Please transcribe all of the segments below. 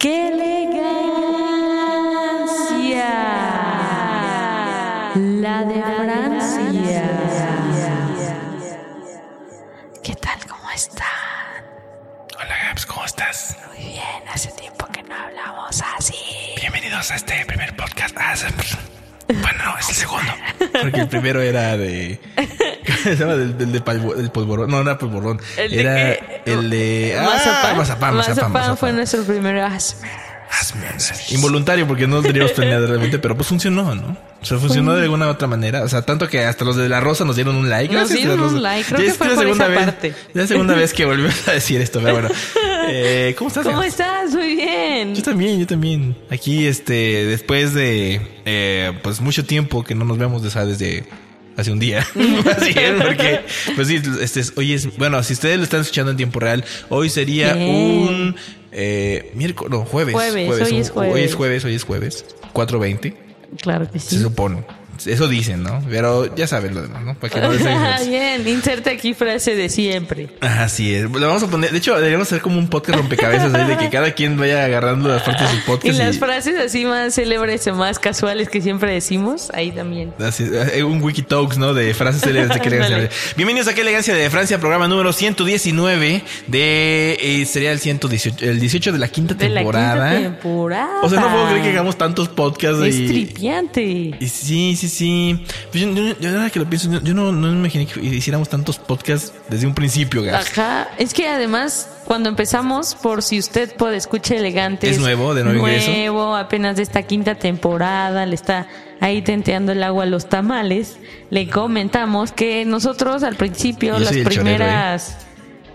¡Qué elegancia! La de Francia. ¿Qué tal? ¿Cómo están? Hola Gabs, ¿cómo estás? Muy bien, hace tiempo que no hablamos así. Bienvenidos a este primer podcast. Ah, Bueno, no, es el segundo. Porque el primero era de. ¿Cómo se llama? Del, del, de palvo- del polvorón. No, no era polvorón. ¿El de era qué? El de. Ah, Mazapán. mazapán, mazapán, mazapán. fue nuestro primer asmer. Hazme- Involuntario porque no lo teníamos planeado realmente, pero pues funcionó, ¿no? O sea, funcionó de alguna u otra manera. O sea, tanto que hasta los de la Rosa nos dieron un like. Nos dieron un like, creo Ya que fue la por segunda esa vez- parte. Es la segunda vez que volvemos a decir esto, pero bueno. Eh, ¿Cómo estás? ¿Cómo estás? Muy bien. Yo también, yo también. Aquí, este, después de, eh, pues mucho tiempo que no nos vemos, o sea, desde hace un día. Así es, porque, pues sí, este es- hoy es, bueno, si ustedes lo están escuchando en tiempo real, hoy sería Bien. un, eh, miércoles, no, jueves. Jueves, hoy un- es jueves. Hoy es jueves, hoy es jueves, 4.20, Claro que sí. se supone. Eso dicen, ¿no? Pero ya saben lo demás, ¿no? Para que no les Bien, inserte aquí frase de siempre. Así es. Lo vamos a poner. De hecho, deberíamos hacer como un podcast rompecabezas ahí de que cada quien vaya agarrando las partes de su Y podcast. las frases así más célebres o más casuales que siempre decimos, ahí también. Así, eh, un Wikitalks, ¿no? De frases célebres de qué elegancia. Ándale. Bienvenidos a Qué elegancia de Francia, programa número 119 de... eh, sería el 118, el 18 de la quinta De la temporada. quinta temporada. O sea, no puedo creer que hagamos tantos podcasts Es y... tripiante. y sí, sí, sí. Pues yo, yo- yo ahora que lo pienso, yo, yo no, no me imaginé que hiciéramos tantos podcasts desde un principio, Gas. Ajá. Es que además, cuando empezamos, por si usted puede escuchar elegante. Es nuevo, de nuevo ingreso. Nuevo, apenas de esta quinta temporada, le está ahí tenteando el agua a los tamales. Le comentamos que nosotros al principio, las chorero, ¿eh?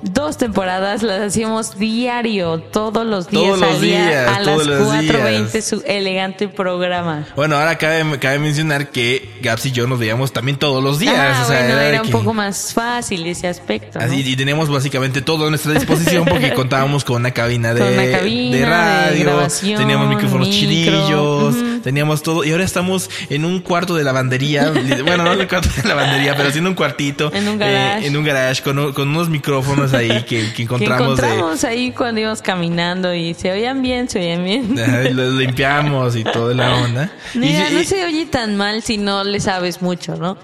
Dos temporadas las hacíamos diario, todos los días Todos los días, a todos las los 4.20 días. su elegante programa. Bueno, ahora cabe, cabe mencionar que Gaps y yo nos veíamos también todos los días. Ah, o sea, bueno, era un poco más fácil ese aspecto. ¿no? Así, y tenemos básicamente todo a nuestra disposición porque contábamos con una cabina de, Con una cabina de radio, teníamos micrófonos micro, chidillos, teníamos todo. Y ahora estamos en un cuarto de lavandería. bueno, no en el cuarto de lavandería, pero sí en un cuartito. En un garage. eh, en un garage con unos micrófonos ahí que, que que encontramos. de- encontramos ahí cuando íbamos caminando y se oían bien, se oían bien. los limpiamos y toda la onda. Y- Mira, no y- se oye tan mal si no le sabes mucho, ¿no?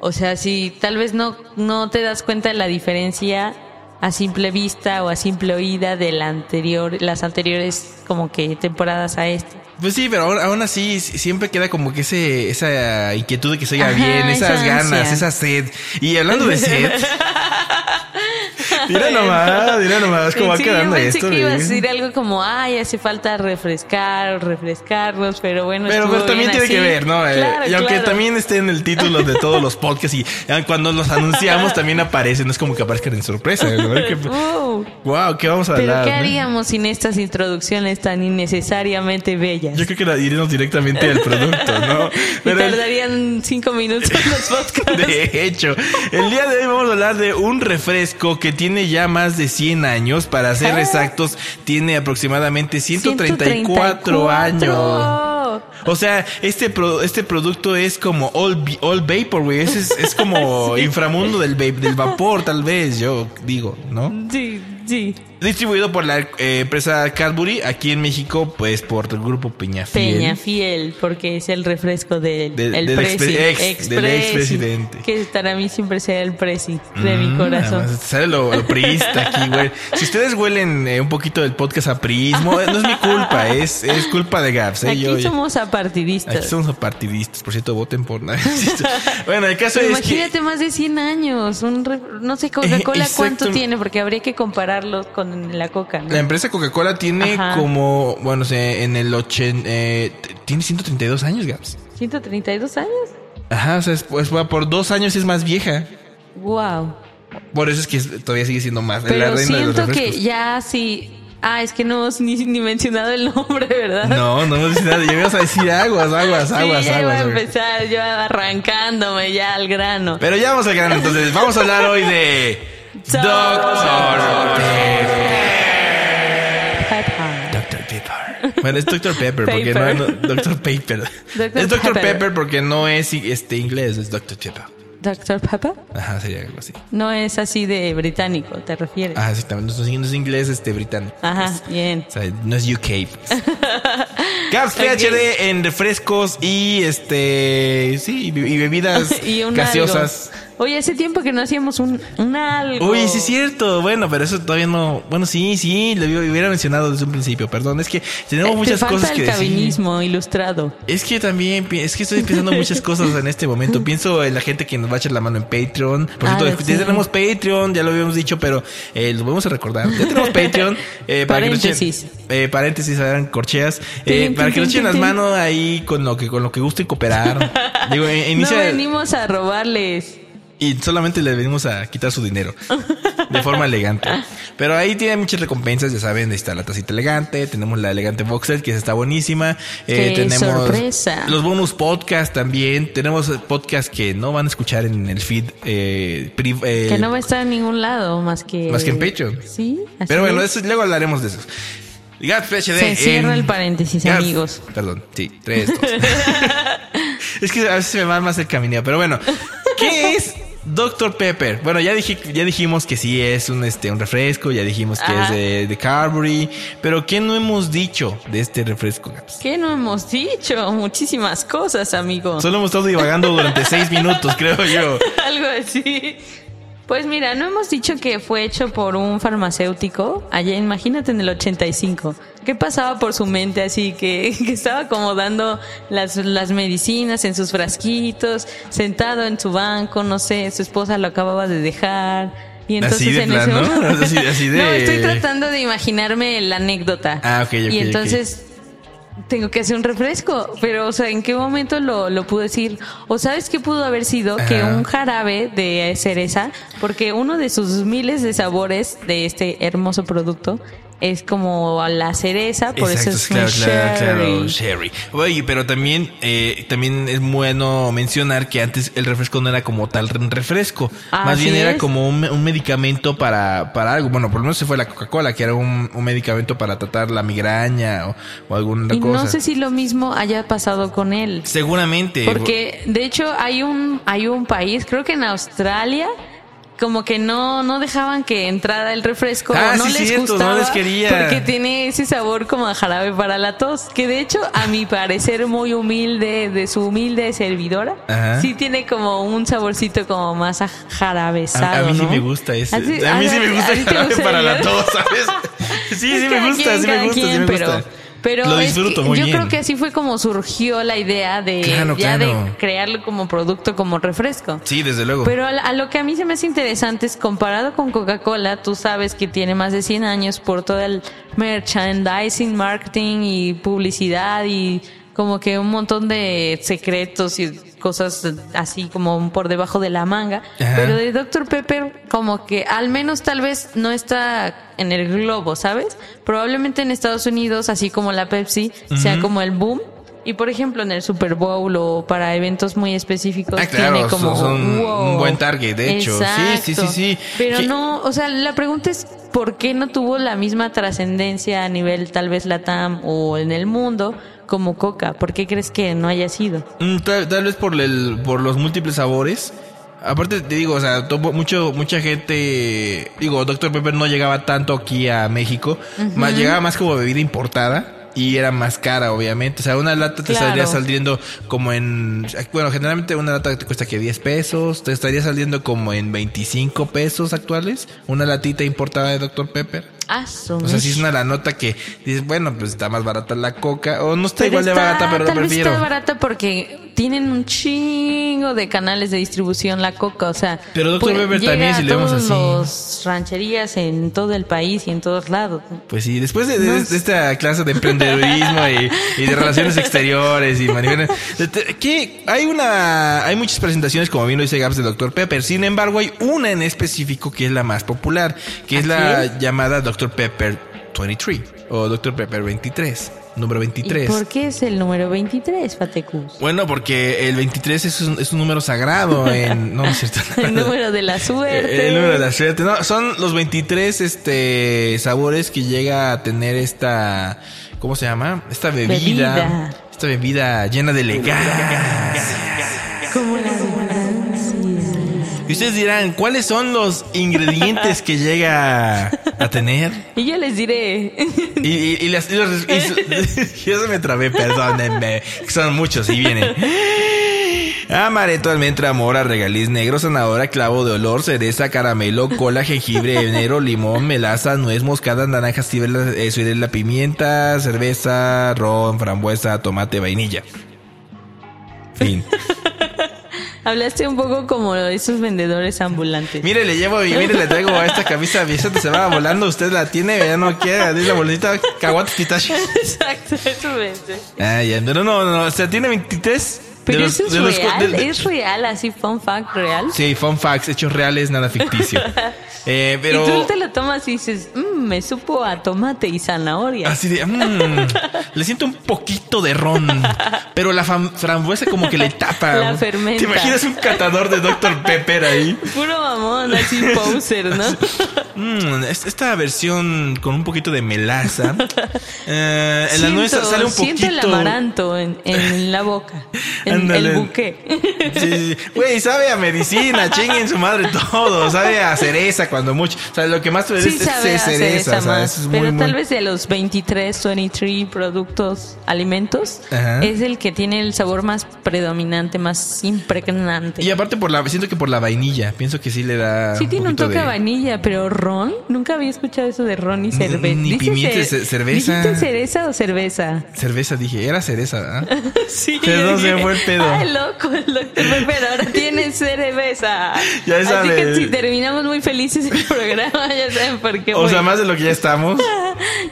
O sea, si tal vez no, no te das cuenta de la diferencia a simple vista o a simple oída de la anterior, las anteriores como que temporadas a esta. Pues sí, pero aún, así siempre queda como que ese, esa inquietud de que se oiga Ajá, bien, esas esa ganas, ansia. esa sed. Y hablando de sed, mira nomás, mira nomás cómo va Sí, quedando yo pensé esto. que ibas a ¿eh? decir algo como, ay, hace falta refrescar, refrescarnos, pero bueno, Pero, pero también tiene que así. ver, ¿no? Eh, Claro, y aunque claro. también esté en el título de todos los podcasts y eh, cuando los anunciamos también aparecen, no es como que aparezcan en sorpresa. ¿no? Que- Uh, wow, ¿qué vamos a pero hablar? ¿qué no? haríamos sin estas introducciones tan innecesariamente bellas? Yo creo que la iremos directamente al producto, ¿no? Pero tardarían cinco minutos los podcasts. De hecho, el día de hoy vamos a hablar de un refresco que tiene ya más de 100 años. Para ser Ah. exactos, tiene aproximadamente 134, años. 134. O sea, este, pro- este producto es como all, all vapor, güey. Es, es, es como inframundo del, del vapor, tal vez, yo digo, ¿no? Sí, sí. Distribuido por la eh, empresa Cadbury, aquí en México, pues por el grupo Peñafiel. Peña Fiel, porque es el refresco del, Del- el del presi, expre- ex- del expresidente. Que para mí siempre será el presi de mi Mm, corazón. además, Sale lo, lo priista aquí, güey. Si ustedes huelen eh, un poquito del podcast a prismo, eh, no es mi culpa, es, es culpa de Gaps. eh. Aquí Yo- somos apartidistas. aquí somos partidistas, por cierto, voten por nada. bueno, el caso Pero es que imagínate más de 100 años. Un no sé, Coca-Cola cuánto tiene, porque habría que con la Coca. ¿no? la empresa Coca-Cola tiene Ajá. como, bueno, o sea, en el 80, eh, tiene 132 años, Gaps. 132 años. Ajá, o sea, es, pues, por dos años es más vieja. Wow. Por eso es que todavía sigue siendo más. la Pero reina de los siento que ya si Ah, es que no hemos ni, ni mencionado el nombre, ¿verdad? No, no hemos dicho nada. Ya ibas a decir aguas, aguas, aguas, sí, ya iba aguas. a güey. empezar yo arrancándome ya al grano. Pero ya vamos al grano, entonces vamos a hablar hoy de Doctor Pepper. Dr. Pepper. Bueno, es Dr. Pepper porque no, no- Dr. Pepper. Dr. Es Dr. Pepper. Pepper porque no es este inglés, es Dr. Pepper. Doctor Pepper. Ajá, sería algo así. No es así de británico, ¿te refieres? Ajá, sí, también no es, no es inglés este británico. Ajá, bien. O sea, no es UK. pues. Caps PhD en refrescos y este sí, y be- y bebidas y gaseosas. algo. Oye, hace tiempo que no hacíamos un, un algo. Uy, sí es cierto. Bueno, pero eso todavía no. Bueno, sí, sí, lo hubiera- mencionado desde un principio. Perdón, es que tenemos Eh, muchas Te falta cosas el que decir. cabinismo ilustrado. Es que también, es que estoy pensando muchas cosas en este momento. Pienso en la gente que nos va a echar la mano en Patreon. Por Ah, cierto, sí. ya tenemos Patreon, ya lo habíamos dicho, pero eh, lo vamos a recordar. Ya tenemos Patreon. eh, para que echen- Paréntesis. eh, paréntesis, eran corcheas. Eh, para que nos echen las manos ahí con lo que, con lo que gusten cooperar. Digo, eh, inicia. No venimos a robarles. Y solamente le venimos a quitar su dinero. De forma elegante. Pero ahí tiene muchas recompensas, ya saben, está la tacita elegante, tenemos la elegante box set, que está buenísima. Eh, ¡Qué tenemos sorpresa! los bonus podcast también. Tenemos podcasts que no van a escuchar en el feed eh, eh, Que no va a estar en ningún lado más que. Más que en Patreon. Sí, así Pero bueno, es. eso, luego hablaremos de eso. PhD Se cierra en- el paréntesis, amigos. Perdón, sí, tres, dos. es que a veces me va más el camineo, pero bueno. ¿Qué es Dr. Pepper? Bueno, ya dije, ya dijimos que sí es un este un refresco, ya dijimos que Ajá. es de, de Carberry, pero ¿qué no hemos dicho de este refresco, Gaps? ¿Qué no hemos dicho? Muchísimas cosas, amigos. Solo hemos estado divagando durante seis minutos, creo yo. Algo así. Pues mira, no hemos dicho que fue hecho por un farmacéutico allá, imagínate en el 85. ¿Qué pasaba por su mente así? Que, que estaba acomodando las, las medicinas en sus frasquitos, sentado en su banco, no sé, su esposa lo acababa de dejar. Y entonces Así de en plan, ese ¿no? momento- Así- así de- No, estoy tratando de imaginarme la anécdota. Ah, ok, ok, Y entonces tengo que hacer un refresco, pero o sea, ¿en qué momento lo, lo pude decir? ¿O sabes qué pudo haber sido? Que un jarabe de cereza, porque uno de sus miles de sabores de este hermoso producto es como la cereza, por Exacto, eso es claro, claro, claro, sherry. Oye, pero también, eh, también es bueno mencionar que antes el refresco no era como tal refresco, más Así bien era es. como un, un medicamento para, para algo. Bueno, por lo menos se fue la Coca-Cola, que era un, un medicamento para tratar la migraña o, o alguna Y cosa. no sé si lo mismo haya pasado con él. Seguramente. Porque de hecho hay un hay un país, creo que en Australia, como que no no dejaban que entrara el refresco, Ah, no sí, les cierto, no gustaba les quería. porque tiene ese sabor como a jarabe para la tos, que de hecho a mi parecer muy humilde de su humilde servidora, Ajá. sí tiene como un saborcito como más a A, jarabesado, a mí sí ¿no? me gusta ese. Así- a mí sí me gusta a el jarabe para la tos, ¿sabes? Sí, sí me gusta, sí me gusta, sí me pero, gusta. Pero Lo es disfruto que muy yo bien. creo que así fue como surgió la idea de Claro, ya claro. de crearlo como producto, como refresco. Sí, desde luego. Pero a, a lo que a mí se me hace interesante es comparado con Coca-Cola, tú sabes que tiene más de 100 años por todo el merchandising, marketing y publicidad y como que un montón de secretos y cosas así como por debajo de la manga. Ajá. Pero de Dr. Pepper como que al menos tal vez no está en el globo, ¿sabes? Probablemente en Estados Unidos, así como la Pepsi, sea como el boom. Y por ejemplo en el Super Bowl o para eventos muy específicos Ah, claro, tiene como son un wow. buen target, de hecho. Sí, sí, sí, sí. Pero no, o sea, la pregunta es ¿por qué no tuvo la misma trascendencia a nivel tal vez Latam o en el mundo como Coca? ¿Por qué crees que no haya sido? Mm, Tal, tal vez por el, por los múltiples sabores. Aparte te digo, o sea, mucho, mucha gente, digo, Dr. Pepper no llegaba tanto aquí a México, más, llegaba más como bebida importada y era más cara, obviamente. O sea, una lata te Claro. estaría saliendo como en, bueno, generalmente una lata te cuesta que 10 pesos, te estaría saliendo como en 25 pesos actuales, una latita importada de Dr. Pepper. Ah, su O sea, si es una la nota que dices, bueno, pues está más barata la coca, o no está Pero igual de barata, pero tal vez prefiero. está barata porque tienen un chingo de canales de distribución la coca, o sea, Pero pues, llega también, si vemos así. los rancherías en todo el país y en todos lados. Pues sí, después de, de- esta clase de emprendedurismo y, y de relaciones exteriores y que hay una, hay muchas presentaciones, como bien lo dice Gaps de Dr. Pepper. Sin embargo, hay una en específico que es la más popular, que es la es. llamada Dr. Pepper 23 o Dr. Pepper 23, número ¿Y 23. por qué es el número 23, Fatecus? Bueno, porque el 23 es un, es un número sagrado en... No, no es cierto. El número de la suerte. El número de la suerte. No, son los 23 este, sabores que llega a tener esta... ¿Cómo se llama? Esta bebida. Bebida. Esta bebida llena de elegancia. Como. Y ustedes dirán, ¿cuáles son los ingredientes que llega a tener? Y yo les diré. Y, y, y las, y los- yo se me trabé, perdónenme. Son muchos y vienen. Amaretto, almendra, mora, regaliz negro, zanahoria, clavo de olor, cereza, caramelo, cola, jengibre, enero, limón, melaza, nuez moscada, naranja, ciruela, eh, ciruela, pimienta, cerveza, ron, frambuesa, tomate, vainilla. Fin. Hablaste un poco como esos vendedores ambulantes. Mire, le llevo y mire, le traigo a esta camisa, esa se va volando, usted la tiene, ya no quiere, dice la bolsita, caguates, titache. Exacto, eso pensé. Ah, ya, pero no, no, o sea, tiene 23. Pero los- eso es real, de- de- es real, así, fun fact real. Sí, fun facts, hechos reales, nada ficticio. Eh, pero. Y tú te lo tomas y dices, mmm, me supo a tomate y zanahoria. Así de. mm, le siento un poquito de ron. Pero la frambuesa como que le tapa. La fermenta. ¿Te imaginas un catador de Dr. Pepper ahí? Puro mamón, así poser, ¿no? Mm, es- esta versión con un poquito de melaza. Eh, en la nuez Siento- sale un siento poquito. el amaranto en, en la boca, en el buque. Sí. Güey, sabe a medicina, chinguen su madre todo. Sabe a cereza cuando mucho. O sea, lo que más te Sí es, sabe es cereza. sea, más, muy, pero muy- tal vez de los 23, 23 productos, alimentos, Ajá. es el que tiene el sabor más predominante, más impregnante. Y aparte por la, siento que por la vainilla, pienso que sí le da. Sí tiene un poquito toque de- a vainilla, pero ron, nunca había escuchado eso de ron y Ni- cerveza. ni ¿Dice pimienta, cer- ce- cerveza. ¿Dijiste cereza o cerveza? Cerveza, dije, era cereza, ¿ah? Sí. Perdón, se fue el pedo. Ay, loco, el doctor Pepper ahora tiene cerveza. Ya Así que si terminamos muy felices el programa, ya saben por qué. O voy. sea, más de lo que ya estamos.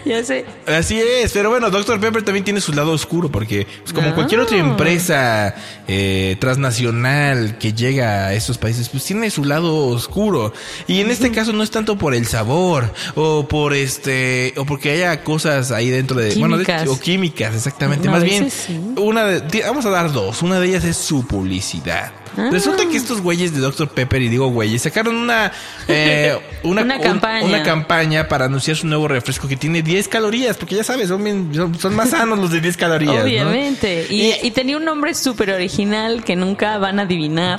Ya sé. Así es, pero bueno, Dr. Pepper también tiene su lado oscuro, porque pues, como Ah. cualquier otra empresa eh, transnacional que llega a estos países, pues tiene su lado oscuro. Y en este caso no es tanto por el sabor, o por este, o porque haya cosas ahí dentro de, bueno, de- Químicas. o químicas, exactamente. Más bien, sí. una de, vamos a dar dos. Una de ellas es su publicidad. Ah. Resulta que estos güeyes de Dr. Pepper, y digo güeyes, sacaron una, eh, una, Una un- campaña. una campaña para anunciar su nuevo refresco que tiene 10 calorías, porque ya sabes, son, bien- son, son más sanos los de 10 calorías. ¿no? Obviamente. Y, Y- y tenía un nombre súper original que nunca van a adivinar.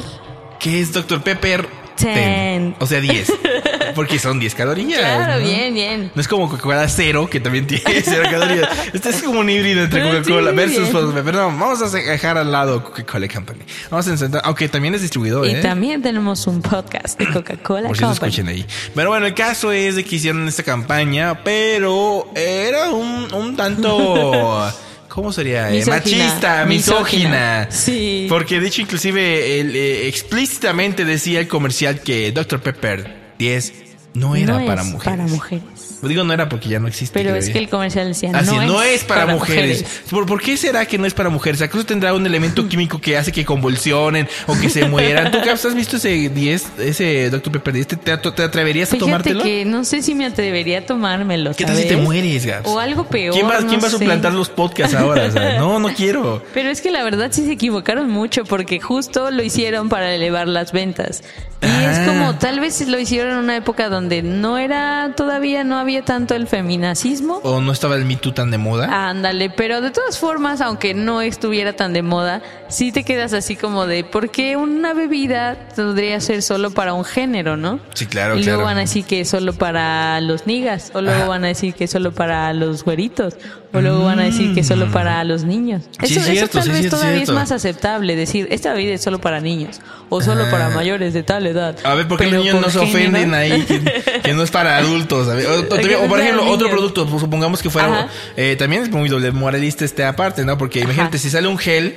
¿Qué es Dr. Pepper? Ten. O sea, 10. Porque son 10 calorías. Claro, ¿no? bien, bien. No es como Coca-Cola cero, que también tiene cero calorías. Este es como un híbrido entre Pero Coca-Cola sí, versus. No, vamos a dejar al lado Coca-Cola Company. Vamos a intentar, aunque también es distribuidor, Y ¿eh? también tenemos un podcast de Coca-Cola Por si lo Company. escuchen ahí. Pero bueno, el caso es de que hicieron esta campaña, pero era un, un tanto... ¿Cómo sería? Eh, Misógina. machista, misógina. Misógina. Sí. Porque de hecho, inclusive, el, eh, explícitamente decía el comercial que Dr. Pepper 10 no era No para es mujeres. Para mujeres. Digo, no era porque ya no existe. Pero es que el comercial decía, Así, no, no, es para, mujeres. mujeres. ¿Por, por qué será que no es para mujeres? ¿Acaso tendrá un elemento químico que hace que convulsionen o que se mueran? ¿Tú, Caps, has visto ese 10, ese Dr. Pepper 10? ¿Te, te, te atreverías a tomártelo? que no sé si me atrevería a tomármelo, ¿Qué tal si te mueres, Gaps? O algo peor. ¿Quién va, no quién va a suplantar los podcasts ahora? O sea, no, no quiero. Pero es que la verdad sí se equivocaron mucho porque justo lo hicieron para elevar las ventas. Y Ah. es como tal vez lo hicieron en una época donde no era todavía no había tanto el feminacismo. ¿O no estaba el Me Too tan de moda? Ándale, pero de todas formas, aunque no estuviera tan de moda, sí te quedas así como de, ¿por qué una bebida podría ser solo para un género, no? Sí, claro, Y claro. luego van a decir que es solo para los niggas, o luego Ajá. van a decir que es solo para los güeritos, o luego van a decir que es solo para los niños. Mm. Sí, Eso, es eso cierto, tal sí, vez todavía es más aceptable, decir, esta bebida es solo para niños, o solo Ah. para mayores de tal edad. A ver, ¿por qué Pero los niños no se ofenden ahí? Que, que no es para adultos. O, o- por ejemplo, otro producto, pues, supongamos que fuera... Eh, también es muy doble moralista este aparte, ¿no? Porque imagínate, si sale un gel...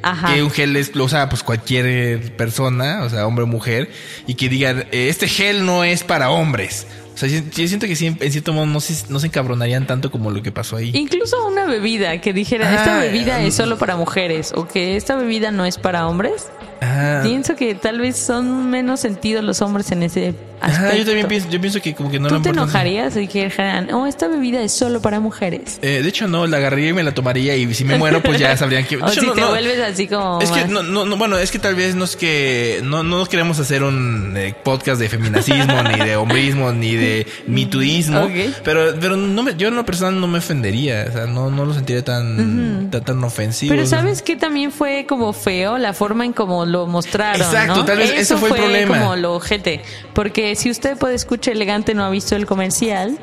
Ajá. Que un gel es, lo usa pues cualquier persona, o sea, hombre o mujer, y que digan, eh, este gel no es para hombres. O sea, yo, yo siento que sí, en cierto modo no se, no se encabronarían tanto como lo que pasó ahí. Incluso una bebida que dijera, esta Ah, bebida eh, es solo para mujeres o que esta bebida no es para hombres. Ah. Pienso que tal vez son menos sentidos los hombres en ese aspecto. Ajá, yo también pienso, yo pienso que como que no ¿Tú te enojarías si dijeran, oh, esta bebida es solo para mujeres? Eh, de hecho, no, la agarraría y me la tomaría y si me muero, pues ya sabrían que... de O hecho, si no, te no. vuelves así como Es que más- no, no, no, bueno, es que tal vez no es que no, no queremos hacer un eh, podcast de feminacismo, ni de hombrismo, ni de mituismo, Ok. pero, pero no me, yo en lo personal no me ofendería, o sea, no, no lo sentiría tan, tan, tan ofensivo. Pero ¿sabes qué también fue como feo? La forma en cómo lo mostraron, Exacto, ¿no? tal vez eso fue el problema. como lo ojete. Porque si usted puede escuchar elegante no ha visto el comercial,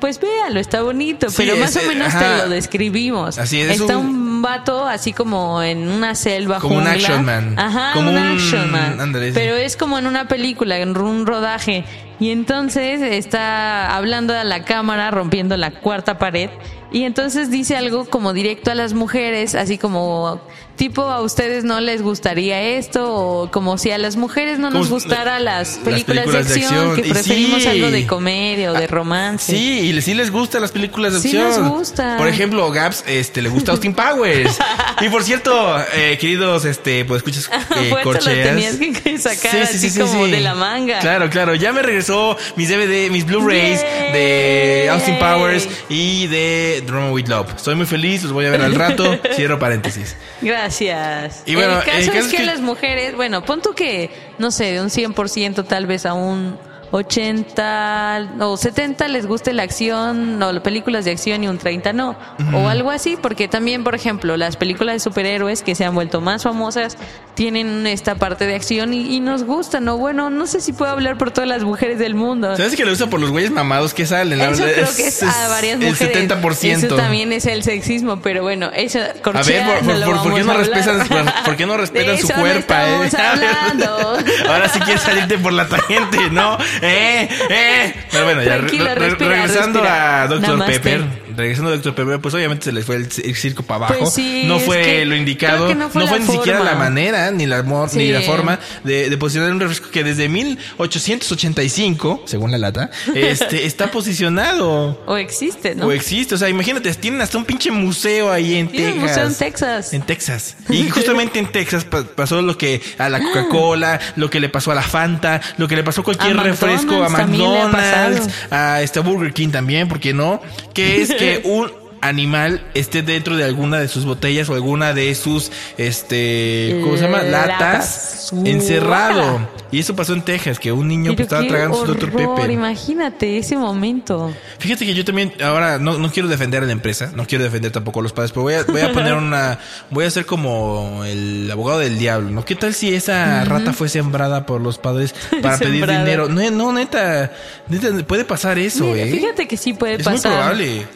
pues véalo, está bonito. Sí, pero es, más o menos ajá. te lo describimos. Así es, es Está un- un... vato así como en una selva Como un action man. Ajá, Como un, action man. sí. Pero es como en una película, en un rodaje. Y entonces está hablando a la cámara, rompiendo la cuarta pared. Y entonces dice algo como directo a las mujeres, así como tipo a ustedes no les gustaría esto o como si a las mujeres no nos gustara las las películas, de de acción, que preferimos sí. algo de comedia o de romance. Sí, y sí les gustan las películas de Sí acción. les gusta. Por ejemplo, Gaps, este, le gusta Austin Powers. y por cierto, eh, queridos, este, pues escuchas eh, corcheas. tenías que sacar así como de la manga. Claro, claro. Ya me regresó mis DVD, mis Blu-rays de Austin Powers y de Drama with Love. Estoy muy feliz, los voy a ver al rato. Cierro paréntesis. Gracias. Y bueno, el caso, el caso es es que, que- las mujeres, bueno, pon tú que, no sé, de un 100% tal vez a un 80 o 70 les guste la acción o las películas de acción y un 30 no. O algo así, porque también, por ejemplo, las películas de superhéroes que se han vuelto más famosas tienen esta parte de acción y, y nos gustan. O bueno, no sé si puedo hablar por todas las mujeres del mundo. ¿Sabes que le gusta por los güeyes mamados que salen? Eso verdad, creo que es a varias el mujeres. 70%. Eso también es el sexismo, pero bueno, eso A ver, corchea, por, no por- por- ¿por qué no respetan, por, qué no respetan su eso no cuerpo? eh? Ahora sí quieres salirte por la tagente, ¿no? Eh, eh. Pero bueno, ya re- respira, regresando respira. a Dr. Namaste. Pepper. Regresando a Dr. Pepper, pues obviamente se les fue el, el circo para abajo. Pues sí, no fue lo indicado. creo que no fue ni siquiera la manera, ni la, mo- ni Sí. la forma de, de posicionar un refresco que desde 1885, según la lata, este, está posicionado. O existe, ¿no? O existe, o sea, imagínate, tienen hasta un pinche museo ahí en Tiene un Texas. museo en Texas. En Texas. Y justamente en Texas pa- pasó lo que a la Coca-Cola, lo que le pasó a la Fanta, lo que le pasó a cualquier A refresco, a McDonald's a este Burger King también, ¿por qué no? Que es que un animal esté dentro de alguna de sus botellas o alguna de sus este ¿cómo se llama? latas, Latas. encerrado. Y eso pasó en Texas, que un niño pues, estaba tragando su Dr. Pepper. Imagínate ese momento. Fíjate que yo también, ahora no, no quiero defender a la empresa, no quiero defender tampoco a los padres, pero voy a, voy a poner una, voy a ser como el abogado del diablo, ¿no? ¿Qué tal si esa rata fue sembrada por los padres para pedir dinero? No, no, neta, neta, puede pasar eso, Mira, ¿eh? Fíjate que sí puede es muy pasar. probable.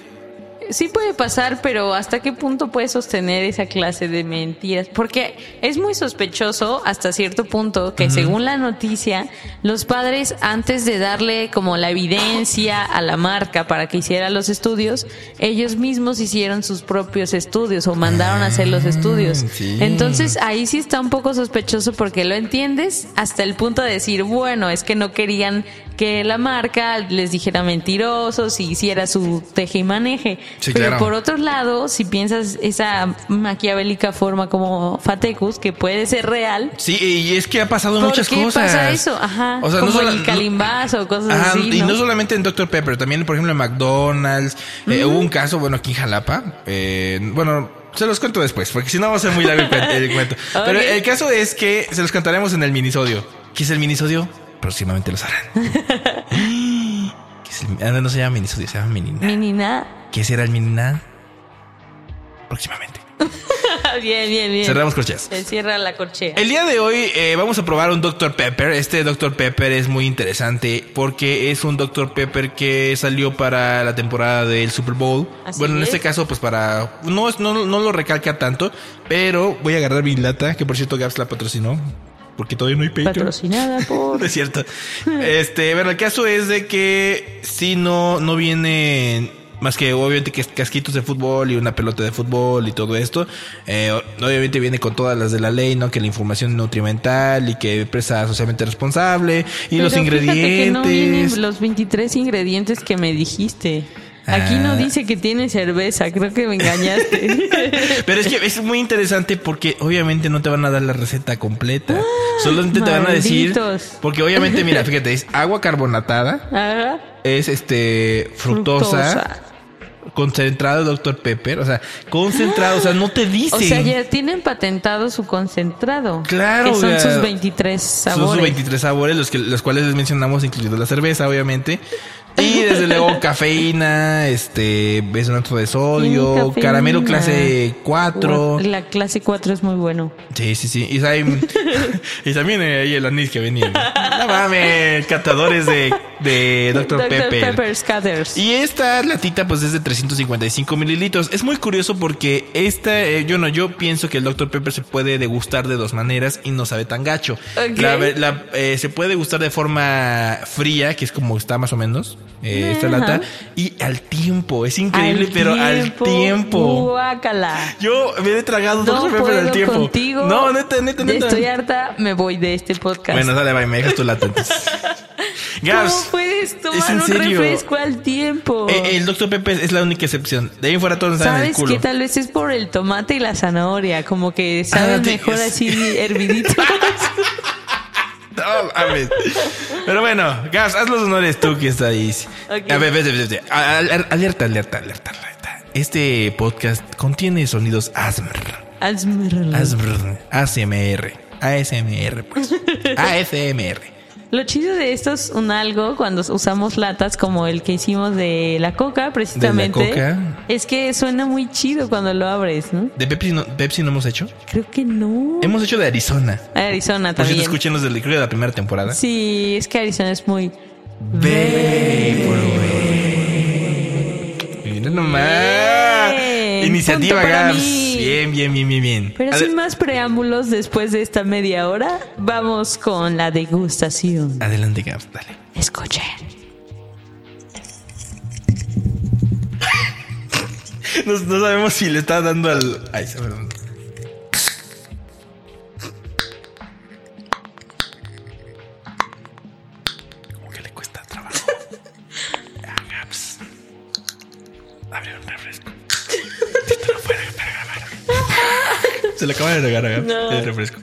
Sí puede pasar, pero ¿hasta qué punto puedes sostener esa clase de mentiras? Porque es muy sospechoso hasta cierto punto que según la noticia, los padres antes de darle como la evidencia a la marca para que hiciera los estudios, ellos mismos hicieron sus propios estudios o mandaron a hacer los estudios. Ah, sí. Entonces ahí sí está un poco sospechoso porque lo entiendes hasta el punto de decir, bueno, es que no querían que la marca les dijera mentirosos y hiciera su teje y maneje. Sí, Pero claro. por otro lado, si piensas esa maquiavélica forma como Fatecus, que puede ser real, Sí, y es que ha pasado ¿por muchas qué cosas. pasa eso? Ajá, O sea, como no solo- el calimbazo o cosas Ajá, así, y ¿no? no solamente en Dr. Pepper, también, por ejemplo, en McDonald's. Eh, hubo un caso, bueno, aquí en Jalapa. eh, bueno, se los cuento después, porque si no va a ser muy largo el, cuen- el cuento. Pero Ok. el caso es que se los contaremos en el minisodio. ¿Qué es el minisodio? Próximamente lo sabrán. ¿Qué es el- ah, no se llama minisodio, se llama minina. Minina. ¿Qué será el minina? Próximamente. bien, bien, bien. Cerramos corcheas. Se cierra la corchea. El día de hoy eh, vamos a probar un Dr. Pepper. Este Dr. Pepper es muy interesante porque es un Dr. Pepper que salió para la temporada del Super Bowl. Así bueno, en es. este caso, pues para. No, no, no lo recalca tanto, pero voy a agarrar mi lata, que por cierto Gaps la patrocinó. Porque todavía no hay Patreon. Patrocinada por... Es cierto. Este, bueno, el caso es de que si no, no viene más que obviamente que casquitos de fútbol y una pelota de fútbol y todo esto. Eh, obviamente viene con todas las de la ley, ¿no? Que la información nutrimental y que empresa socialmente responsable y Pero los fíjate que no ingredientes. vienen los 23 ingredientes que me dijiste. Aquí no Ah. dice que tiene cerveza, creo que me engañaste. Pero es que es muy interesante porque obviamente no te van a dar la receta completa. Solamente te van a decir. Porque obviamente, mira, fíjate, es agua carbonatada, Ajá. es este fructosa, Fructosa. concentrado Dr. Pepper, o sea, concentrado, o sea, no te dice. O sea, ya tienen patentado su concentrado. Claro, Que son ya. sus 23 Son sabores. sus 23 sabores, los, que, los cuales les mencionamos, incluyendo la cerveza, obviamente. Y desde luego cafeína, este, besonato de sodio, Sí, caramelo clase 4. La clase 4 es muy bueno. Sí, sí, sí. Y, hay- y también eh, ahí el anís que venía. No, mames, catadores de, de Dr. Dr. Pepper. Pepper Scatters. Y esta latita pues es de 355 mililitros. Es muy curioso porque esta, eh, yo no, yo pienso que el Dr. Pepper se puede degustar de dos maneras y no sabe tan gacho. Ok. La ve- la, eh, se puede degustar de forma fría, que es como está más o menos eh, esta lata, y al tiempo. Es increíble, Al pero al tiempo. Guácala. Yo me he tragado No Dr. Pepper al tiempo. contigo. No, neta, neta, neta. Estoy harta, me voy de este podcast. Bueno, dale, bye, me dejas tu lata entonces. ¿Cómo Gabs, puedes tomar un serio. refresco al tiempo? eh, el Dr. Pepper es la única excepción. De ahí fuera todos están en el ¿Sabes culo. qué? Tal vez es por el tomate y la zanahoria, como que saben Ah, mejor así herviditos. No, mames. Pero bueno, Gas, haz los honores tú que está ahí. A ver, vete, vete, Alerta, alerta, alerta, alerta. Este podcast contiene sonidos ASMR. Hazme- ASMR. ASMR. ASMR, pues. ASMR. Lo chido de esto es un algo cuando usamos latas como el que hicimos de la coca, precisamente. coca. Es que suena muy chido cuando lo abres, ¿no? ¿De Pepsi no, Pepsi no hemos hecho? Creo que no. Hemos hecho de Arizona. Arizona Por también. escuchen los de la, creo de la primera temporada. Sí, es que Arizona es muy. Mira nomás. Iniciativa Gabs. Bien, bien, bien, bien, bien. Pero sin más preámbulos, después de esta media hora, vamos con la degustación. Adelante, Gabs, dale. Escuchen. No, no sabemos si le está dando al. Ay, se perdón. Se le acaba de Gaps No. el refresco.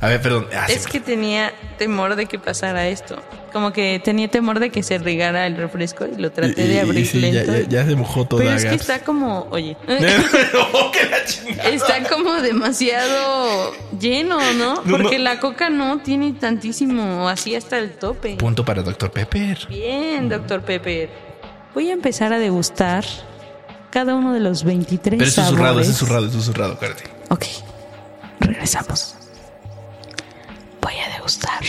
A ver, perdón. Ah, sí, Es que tenía temor de que pasara esto. Como que tenía temor de que se regara el refresco y lo traté y- de abrir sí, ya, lento. ya- ya se mojó toda Pero es que está como, oye, que la chingada. está como demasiado lleno, ¿no? No, Porque no. la coca no tiene tantísimo, así hasta el tope. Punto para Dr. Pepper. Bien, doctor Pepper. Voy a empezar a degustar cada uno de los 23 Pero es susurrado, es susurrado, es susurrado, acuérdate. Ok, regresamos. Voy a degustar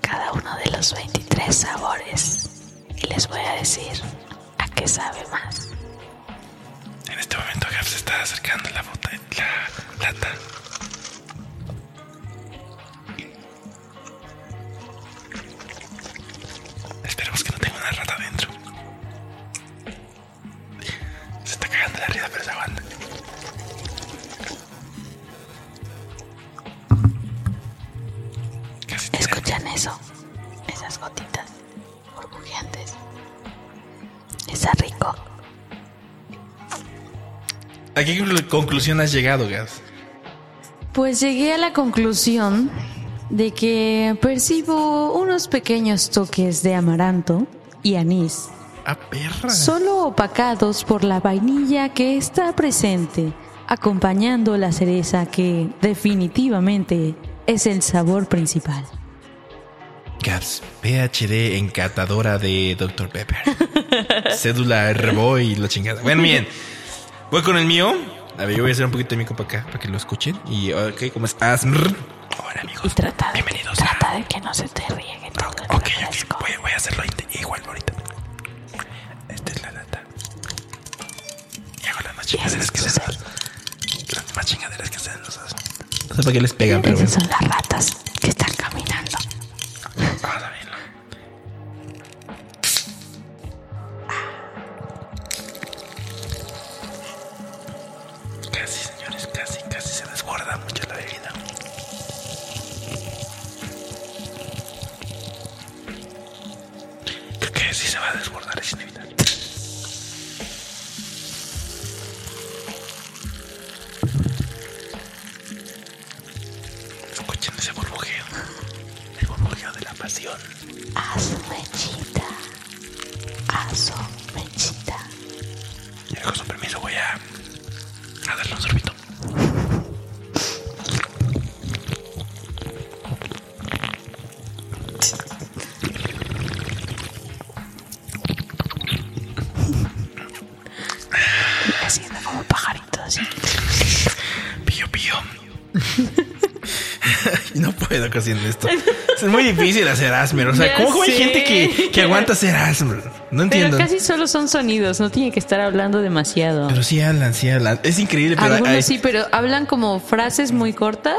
cada uno de los 23 sabores y les voy a decir a qué sabe más. En este momento Gab se está acercando la bota, la lata. Esperemos que no tenga una rata adentro. Se está cagando la risa, pero se aguanta. Eso? Esas gotitas burbujeantes. Está rico. ¿A qué conclu- conclusión has llegado, Gas? Pues llegué a la conclusión de que percibo unos pequeños toques de amaranto y anís, ¡Ah, perra! solo opacados por la vainilla que está presente, acompañando la cereza que definitivamente es el sabor principal. Gaps, PhD encantadora de Dr. Pepper. Cédula Reboy y la chingada. Bueno, bien. Voy con el mío. A ver, yo voy a hacer un poquito de mi copa acá para que lo escuchen. Y, ok, ¿cómo es? Asmr. Hola, amigos. Y trata Bienvenidos a- trata de que no se te riegue el Ok. Voy, voy a hacerlo igual ahorita. Esta es la lata. Y hago las más chingaderas que se dan. Las más chingaderas que se dan. No sé para qué les pegan, pero bueno. Esas son las ratas que están caminando. En esto. Es muy difícil hacer Asmer. O sea, Ya ¿cómo, hay gente que, que aguanta hacer Asmer? No Pero entiendo. casi solo son sonidos, no tiene que estar hablando demasiado. Pero sí hablan, sí hablan. Es increíble, pero Algunos hay- sí, pero hablan como frases muy cortas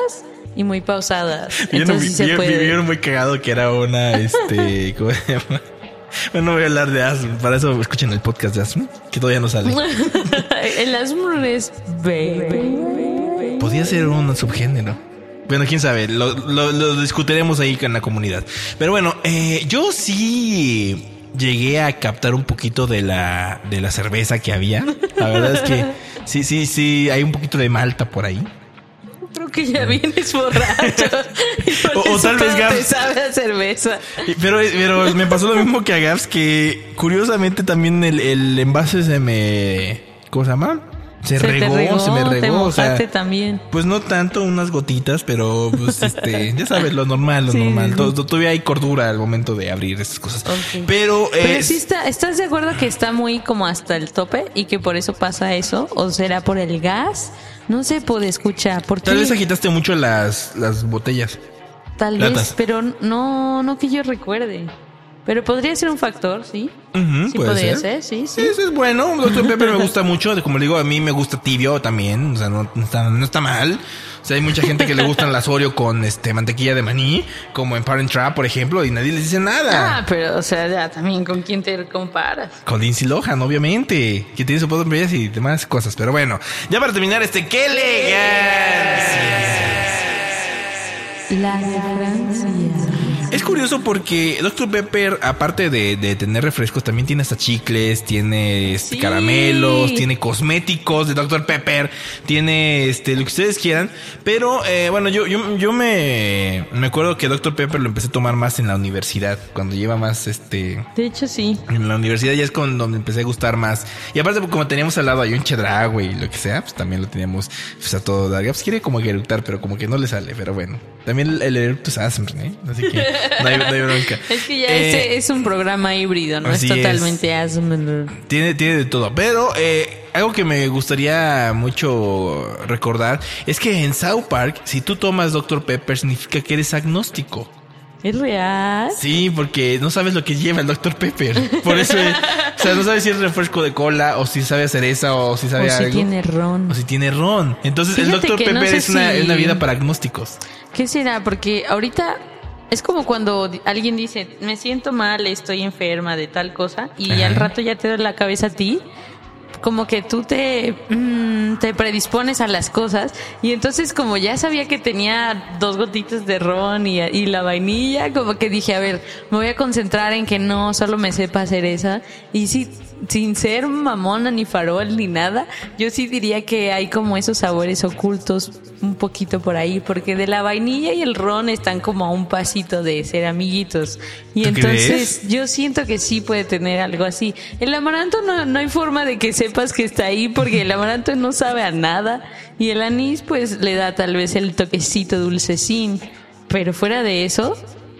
y muy pausadas. Vi un Entonces sí se vi- vi- puede. vi uno muy cagado que era una, este, ¿cómo se llama? Bueno, no voy a hablar de Asm, para eso escuchen el podcast de Asm, que todavía no sale. El Asmr es baby. Podría ser un subgénero. Bueno, quién sabe, lo, lo- lo discutiremos ahí con la comunidad. Pero bueno, eh, yo sí llegué a captar un poquito de la, de la cerveza que había. La verdad es que sí, sí, sí, hay un poquito de malta por ahí. Creo que ya vienes borracho. O- o tal vez Gabs- te sabe a cerveza. Pero, pero me pasó lo mismo que a Gaps, que curiosamente también el, el envase se me... ¿Cómo se llama? Se, te regó, se me te regó. O sea, también. pues no tanto, unas gotitas, pero pues este, ya sabes, lo normal, lo Sí, normal. Todavía hay cordura al momento de abrir esas cosas. Ok. Pero, eh, Pero sí está, ¿estás de acuerdo que está muy como hasta el tope y que por eso pasa eso? ¿O será por el gas? No se puede escuchar. ¿Por qué? tal vez agitaste mucho las, las botellas. Tal latas. vez, pero no, no que yo recuerde. Pero podría ser un factor, ¿sí? Sí puede podría ser. ser, sí, Sí, sí. eso es bueno. Doctor Pepper me gusta mucho. Como le digo, a mí me gusta tibio también. O sea, no, no está, no está mal. O sea, hay mucha gente que le gustan las Oreo con este mantequilla de maní, como en Parent Trap, por ejemplo, y nadie les dice nada. Ah, pero o sea, ya también con quién te comparas. Con Lindsay Lohan, obviamente, que tiene su poder y demás cosas. Pero bueno, ya para terminar, este, ¡qué elegancia! Es curioso porque Dr. Pepper, aparte de, de tener refrescos, también tiene hasta chicles, tiene este, Sí. caramelos, tiene cosméticos de Dr. Pepper, tiene este lo que ustedes quieran. Pero eh, bueno, yo, yo, yo me, me acuerdo que Dr. Pepper lo empecé a tomar más en la universidad, cuando lleva más este De hecho, sí. en la universidad ya es con donde empecé a gustar más. Y aparte, pues, como teníamos al lado a un Chedragui y lo que sea, pues también lo teníamos pues, a todo dar. Pues quiere como que eructar, pero como que no le sale. Pero bueno, también el, eructo es Asmr, ¿eh? Así que no hay, no hay bronca. Es que ya Eh, ese es un programa híbrido, no es así es. totalmente ASMR. Tiene, tiene de todo. Pero eh, algo que me gustaría mucho recordar es que en South Park, si tú tomas Dr. Pepper, significa que eres agnóstico. ¿Es real? Sí, porque no sabes lo que lleva el Dr. Pepper. Por eso, o sea, no sabes si es refresco de cola o si sabe a cereza o si sabe O a si algo. tiene ron. O si tiene ron. Entonces, el Dr. no Pepper sé es una, si- una vida para agnósticos. ¿Qué será? Porque ahorita es como cuando alguien dice, me siento mal, estoy enferma de tal cosa, y Ajá. al rato ya te da la cabeza a ti. Como que tú te, mm, te predispones a las cosas. Y entonces, como ya sabía que tenía dos gotitas de ron y, y la vainilla, como que dije, a ver, me voy a concentrar en que no solo me sepa hacer esa. Y sí, sin ser mamona ni farol ni nada, yo sí diría que hay como esos sabores ocultos un poquito por ahí, porque de la vainilla y el ron están como a un pasito de ser amiguitos. Y ¿Tú entonces crees? yo siento que sí puede tener algo así. El amaranto no, no hay forma de que sepas que está ahí, porque el amaranto no sabe a nada. Y el anís pues le da tal vez el toquecito dulcecín. Pero fuera de eso,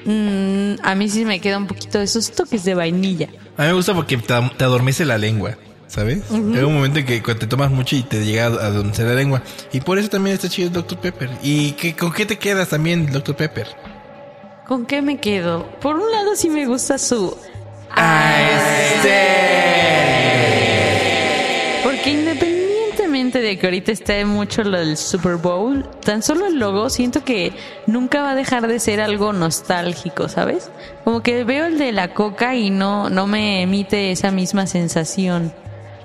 mm, a mí sí me queda un poquito de esos toques de vainilla. A mí me gusta porque te, te adormece la lengua. ¿Sabes? Hay un momento en que cuando te tomas mucho y te llega a adormecer la lengua. Y por eso también está chido el Dr. Pepper. ¿Y qué, con qué te quedas también, Dr. Pepper? ¿Con qué me quedo? Por un lado sí me gusta su... independientemente de que ahorita esté mucho lo del Super Bowl, tan solo el logo siento que nunca va a dejar de ser algo nostálgico, ¿sabes? Como que veo el de la coca y no, no me emite esa misma sensación.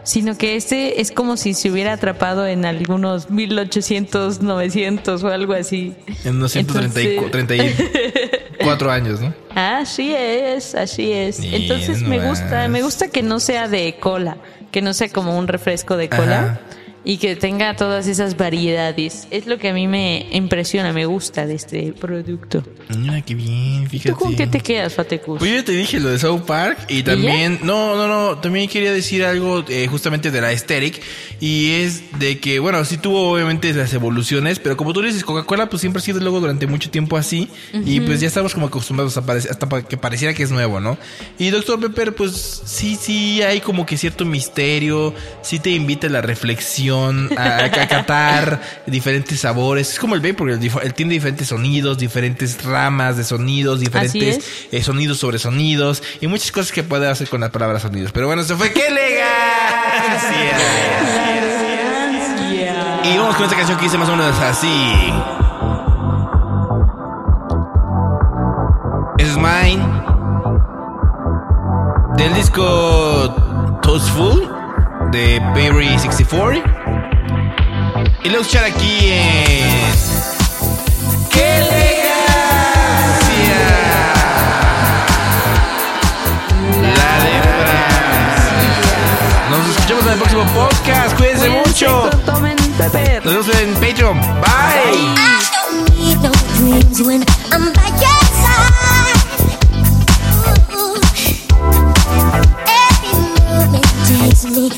Sino que este es como si se hubiera atrapado en algunos 1800, 900 o algo así. En unos Entonces- 134 años, ¿no? Así es, así es. Bien, Entonces me gusta, me gusta que no sea de cola, que no sea como un refresco de cola. Ajá. Y que tenga todas esas variedades. Es lo que a mí me impresiona, me gusta de este producto. Mira qué bien, fíjate. ¿Tú con qué te quedas, Fatecus? Pues yo ya te dije lo de South Park y también, no, no, no, también quería decir algo eh, justamente de la Aesthetic y es de que, bueno, sí tuvo obviamente las evoluciones, pero como tú dices, Coca-Cola pues siempre ha sido luego durante mucho tiempo así y pues ya estamos como acostumbrados a parecer, hasta para que pareciera que es nuevo, ¿no? Y Dr. Pepper pues sí, sí hay como que cierto misterio, sí te invita a la reflexión a, a catar diferentes sabores. Es como el vape porque el, dif- él tiene diferentes sonidos, diferentes ramas de sonidos, diferentes eh, sonidos sobre sonidos y muchas cosas que puede hacer con la palabra sonidos. Pero bueno, se fue. ¡Qué elegancia! Y vamos con esta canción que dice más o menos así. This is mine. Del disco Toastful de Berry 64. Y lo escuchar aquí en. ¡Qué elegancia! La de Francia. Nos escuchamos en el próximo podcast. Cuídense mucho. Nos vemos en Patreon. Bye. I